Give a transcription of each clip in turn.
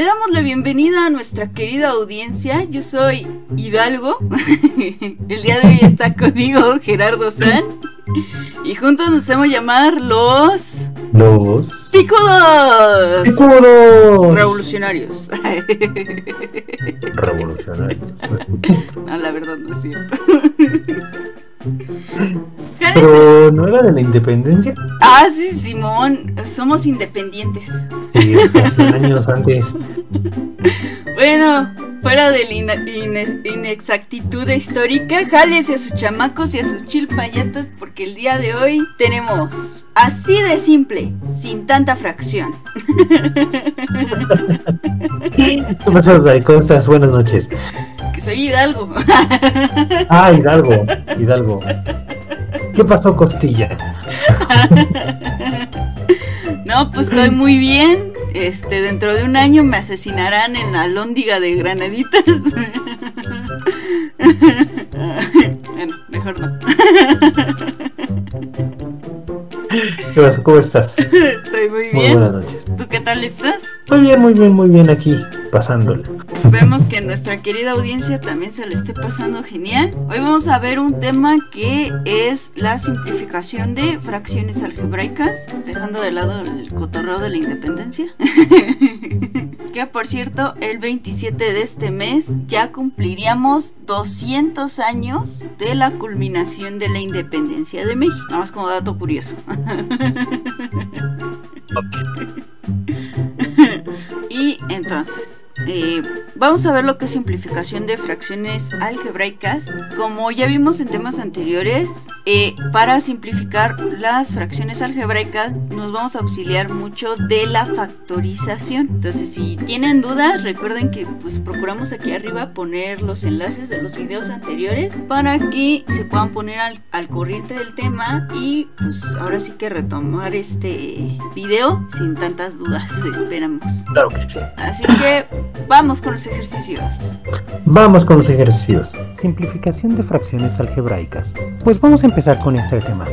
Le damos la bienvenida a nuestra querida audiencia. Yo soy Hidalgo. El día de hoy está conmigo Gerardo San. Y juntos nos hacemos llamar los. Los. ¡Picudos! ¡Picudos! Revolucionarios. Revolucionarios. No, la verdad no es cierto. Pero no era de la independencia. Ah, sí, Simón. Somos independientes. Sí, o sea, 100 años antes. Bueno, fuera de la ine- inexactitud histórica, jales a sus chamacos y a sus chilpayatas porque el día de hoy tenemos así de simple, sin tanta fracción. ¿Qué pasa? ¿Cómo estás? Buenas noches. Que soy Hidalgo. Ah, Hidalgo. Hidalgo. ¿Qué pasó, Costilla? No, pues estoy muy bien. Este, dentro de un año me asesinarán en la lóndiga de granaditas. Bueno, mejor no. ¿Qué pasó? ¿Cómo estás? Estoy muy Muy bien. buenas noches. ¿Tú qué tal estás? Muy bien, muy bien, muy bien aquí, pasándole. Esperemos que nuestra querida audiencia también se le esté pasando genial. Hoy vamos a ver un tema que es la simplificación de fracciones algebraicas, dejando de lado el cotorreo de la independencia. que por cierto, el 27 de este mes ya cumpliríamos 200 años de la culminación de la independencia de México. Nada más como dato curioso. Y entonces, eh, vamos a ver lo que es simplificación de fracciones algebraicas. Como ya vimos en temas anteriores, eh, para simplificar las fracciones algebraicas nos vamos a auxiliar mucho de la factorización. Entonces, si tienen dudas, recuerden que pues procuramos aquí arriba poner los enlaces de los videos anteriores para que se puedan poner al, al corriente del tema y pues ahora sí que retomar este video sin tantas dudas, esperamos. Claro que sí. Así que vamos con los ejercicios. Vamos con los ejercicios. Simplificación de fracciones algebraicas. Pues vamos a empezar con este tema.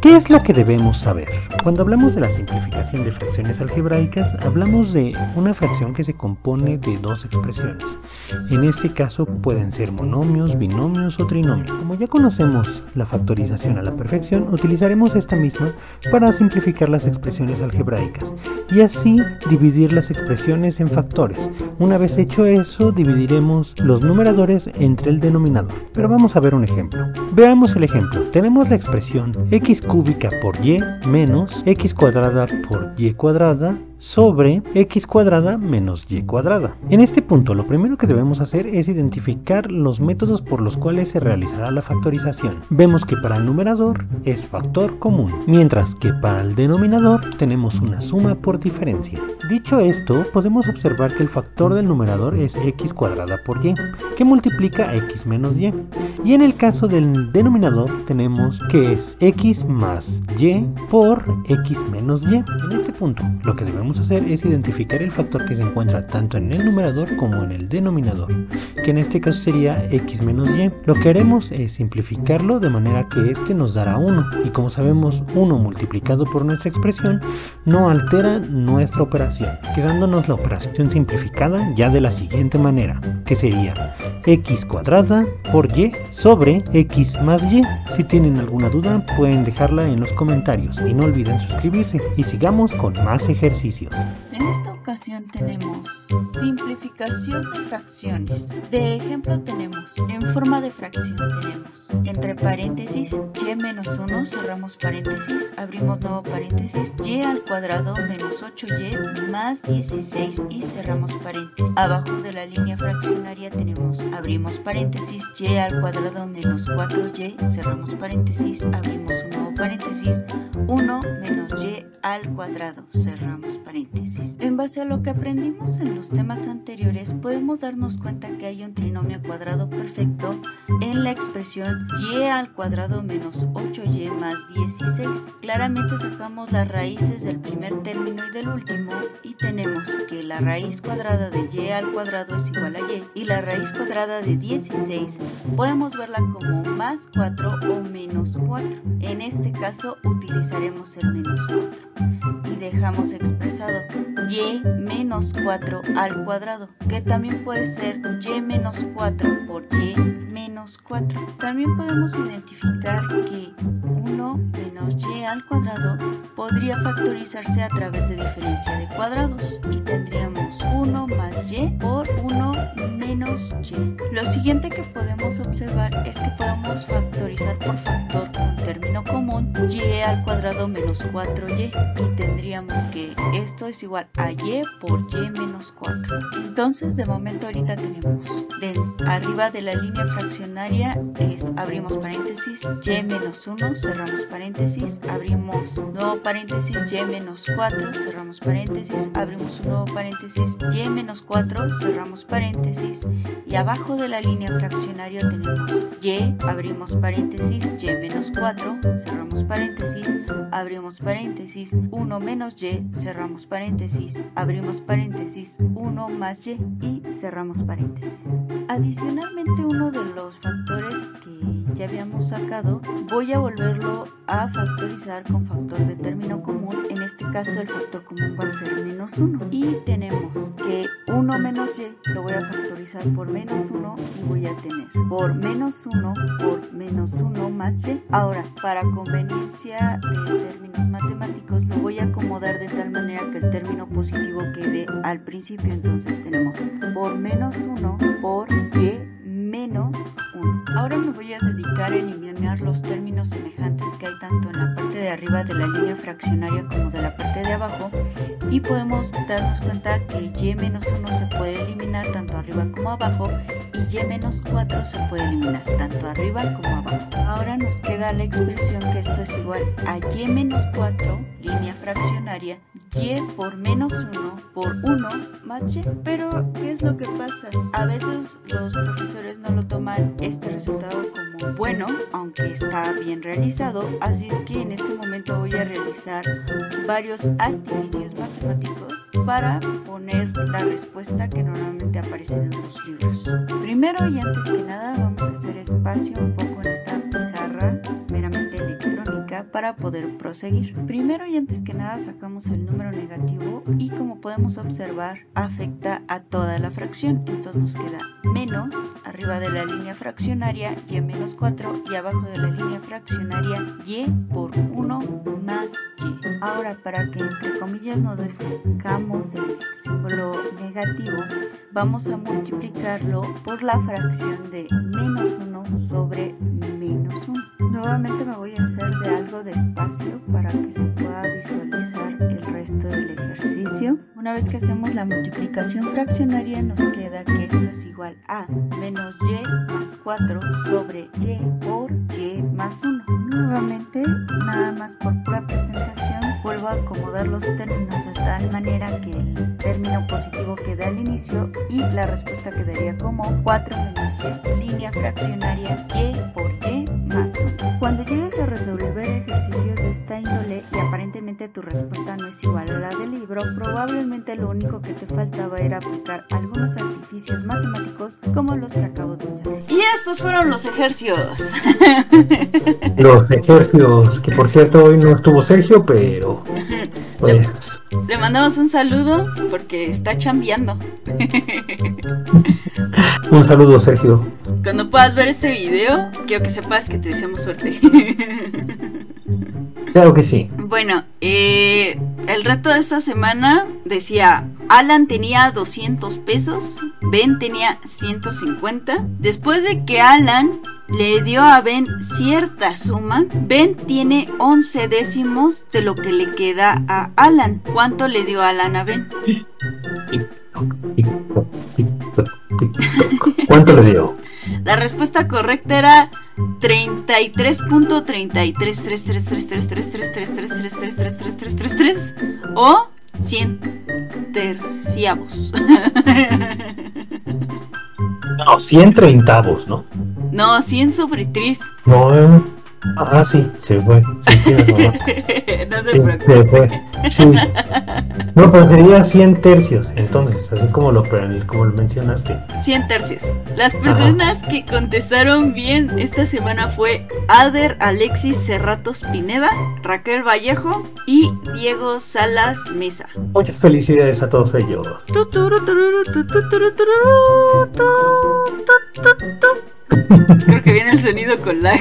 ¿Qué es lo que debemos saber? Cuando hablamos de la simplificación de fracciones algebraicas, hablamos de una fracción que se compone de dos expresiones. En este caso pueden ser monomios, binomios o trinomios. Como ya conocemos la factorización a la perfección, utilizaremos esta misma para simplificar las expresiones algebraicas y así dividir las expresiones en factores. Una vez hecho eso, dividiremos los numeradores entre el denominador. Pero vamos a ver un ejemplo. Veamos el ejemplo. Tenemos la expresión x cúbica por y menos x cuadrada por y cuadrada sobre x cuadrada menos y cuadrada. En este punto lo primero que debemos hacer es identificar los métodos por los cuales se realizará la factorización. Vemos que para el numerador es factor común, mientras que para el denominador tenemos una suma por diferencia. Dicho esto, podemos observar que el factor del numerador es x cuadrada por y, que multiplica x menos y. Y en el caso del denominador tenemos que es x más y por x menos y. En este punto, lo que debemos hacer es identificar el factor que se encuentra tanto en el numerador como en el denominador, que en este caso sería x menos y. Lo que haremos es simplificarlo de manera que este nos dará 1 y como sabemos 1 multiplicado por nuestra expresión no altera nuestra operación, quedándonos la operación simplificada ya de la siguiente manera, que sería x cuadrada por y sobre x más y. Si tienen alguna duda pueden dejarla en los comentarios y no olviden suscribirse y sigamos con más ejercicios. En esta ocasión tenemos simplificación de fracciones. De ejemplo tenemos, en forma de fracción tenemos, entre paréntesis, y menos 1, cerramos paréntesis, abrimos nuevo paréntesis, y al cuadrado menos 8y más 16 y cerramos paréntesis. Abajo de la línea fraccionaria tenemos, abrimos paréntesis, y al cuadrado menos 4y, cerramos paréntesis, abrimos un nuevo paréntesis, 1 menos y al cuadrado, cerramos paréntesis. En base a lo que aprendimos en los temas anteriores, podemos darnos cuenta que hay un trinomio cuadrado perfecto en la expresión y al cuadrado menos 8y más 16. Claramente sacamos las raíces del primer término y del último y tenemos que la raíz cuadrada de y al cuadrado es igual a y y la raíz cuadrada de 16 podemos verla como más 4 o menos 4. En este caso utilizaremos el menos 4. Y dejamos expresado y menos 4 al cuadrado, que también puede ser y menos 4 por y menos 4. También podemos identificar que 1 menos y al cuadrado podría factorizarse a través de diferencia de cuadrados y tendríamos 1 más y por 1 menos y. Lo siguiente que podemos observar es que podemos factorizar menos 4y y tendríamos que esto es igual a y por y menos 4. Entonces de momento ahorita tenemos de arriba de la línea fraccionaria es abrimos paréntesis y menos 1 cerramos paréntesis abrimos nuevo paréntesis y menos 4 cerramos paréntesis abrimos un nuevo paréntesis y menos 4 cerramos paréntesis y abajo de la línea fraccionaria tenemos y abrimos paréntesis y menos 4 cerramos paréntesis abrimos paréntesis 1 menos y cerramos paréntesis abrimos paréntesis 1 más y y cerramos paréntesis. Adicionalmente uno de los factores que ya habíamos sacado voy a volverlo a factorizar con factor de término común en este caso el factor común va a ser menos 1 y tenemos 1 menos y lo voy a factorizar por menos 1 y voy a tener por menos 1 por menos 1 más y ahora para conveniencia de términos matemáticos lo voy a acomodar de tal manera que el término positivo quede al principio. Entonces tenemos por menos 1 por y menos 1 ahora me voy a dedicar a eliminar los términos semejantes que hay tanto en la de arriba de la línea fraccionaria como de la parte de abajo y podemos darnos cuenta que y menos 1 se puede eliminar tanto arriba como abajo y y menos 4 se puede eliminar tanto arriba como abajo. Ahora nos queda la expresión que esto es igual a y menos 4, línea fraccionaria, y por menos 1 por 1 más y. Pero, ¿qué es lo que pasa? A veces los profesores no lo toman este resultado bueno, aunque está bien realizado, así es que en este momento voy a realizar varios artificios matemáticos para poner la respuesta que normalmente aparecen en los libros. Primero y antes que nada vamos a hacer espacio un poco en esta pizarra meramente para poder proseguir. Primero y antes que nada sacamos el número negativo y como podemos observar afecta a toda la fracción. Entonces nos queda menos arriba de la línea fraccionaria y menos 4 y abajo de la línea fraccionaria y por 1 más y. Ahora para que entre comillas nos deshagamos del símbolo negativo vamos a multiplicarlo por la fracción de menos 1 sobre menos 1. Nuevamente me voy a hacer de algo de espacio para que se pueda visualizar el resto del ejercicio. Una vez que hacemos la multiplicación fraccionaria nos queda que esto es igual a menos y más 4 sobre y por y más 1. Nuevamente, nada más por pura presentación, vuelvo a acomodar los términos de tal manera que el término positivo quede al inicio y la respuesta quedaría como 4 menos y, línea fraccionaria y por y más 1. Cuando llegues a resolver ejercicios de esta índole y aparentemente tu respuesta no es igual a la del libro, probablemente lo único que te faltaba era aplicar algunos artificios matemáticos como los que acabo de hacer. Y estos fueron los ejercicios. Los ejercicios, que por cierto hoy no estuvo Sergio, pero pues Le mandamos un saludo porque está chambeando. un saludo Sergio. Cuando puedas ver este video, quiero que sepas que te deseamos suerte. Claro que sí. Bueno, eh, el reto de esta semana decía, Alan tenía 200 pesos, Ben tenía 150. Después de que Alan le dio a Ben cierta suma, Ben tiene 11 décimos de lo que le queda a Alan. ¿Cuánto le dio Alan a Ben? ¿Cuánto le dio? La respuesta correcta era 33.3333333333333333 o 100 terciavos. No, 100 treintavos, ¿no? No, 100 sobre 3. No, eh, Ah, sí, se fue. Sí, no se Sí, preocupe. se fue. Sí. No, pero sería 100 tercios. Entonces, así como lo, como lo mencionaste. 100 tercios. Las personas que contestaron bien esta semana fue Ader Alexis Cerratos Pineda, Raquel Vallejo y Diego Salas Mesa. Muchas felicidades a todos ellos. Creo que viene el sonido con lag.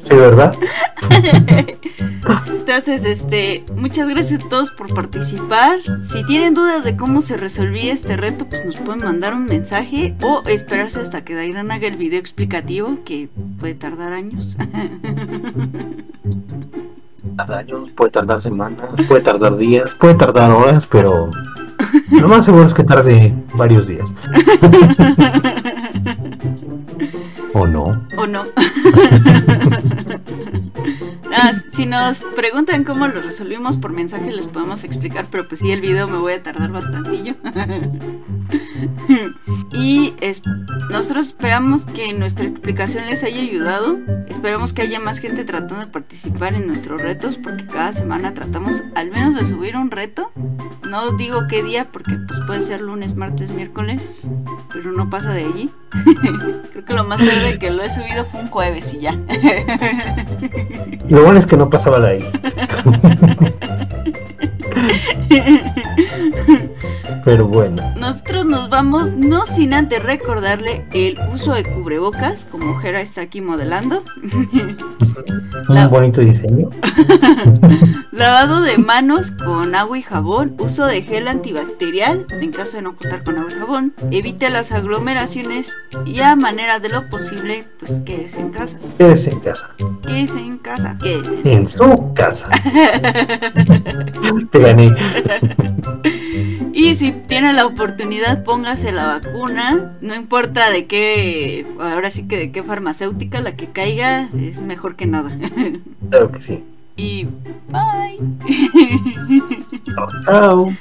Sí, ¿verdad? Entonces, este, muchas gracias a todos por participar. Si tienen dudas de cómo se resolvía este reto, pues nos pueden mandar un mensaje o esperarse hasta que Dairan haga el video explicativo, que puede tardar años. Tarda años, puede tardar semanas, puede tardar días, puede tardar horas, pero lo más seguro es que tarde varios días. ¿O no? ¿O no? Ah, si nos preguntan cómo lo resolvimos por mensaje, les podemos explicar, pero pues sí, el video me voy a tardar bastantillo. y es- nosotros esperamos que nuestra explicación les haya ayudado. Esperamos que haya más gente tratando de participar en nuestros retos, porque cada semana tratamos al menos de subir un reto. No digo qué día, porque pues puede ser lunes, martes, miércoles, pero no pasa de allí. Creo que lo más tarde que lo he subido fue un jueves y ya. Lo bueno es que no pasaba de ahí. Pero bueno, Nosotros nos vamos no sin antes recordarle el uso de cubrebocas, como Jera está aquí modelando. La- un bonito diseño. Lavado de manos con agua y jabón, uso de gel antibacterial en caso de no contar con agua y jabón, evite las aglomeraciones y a manera de lo posible, pues quédese en casa. Quédese en casa. Quédese en casa, quédese en En su casa. Te gané. Y si tiene la oportunidad, póngase la vacuna. No importa de qué, ahora sí que de qué farmacéutica, la que caiga es mejor que nada. Claro que sí. y bye. Chao. chao.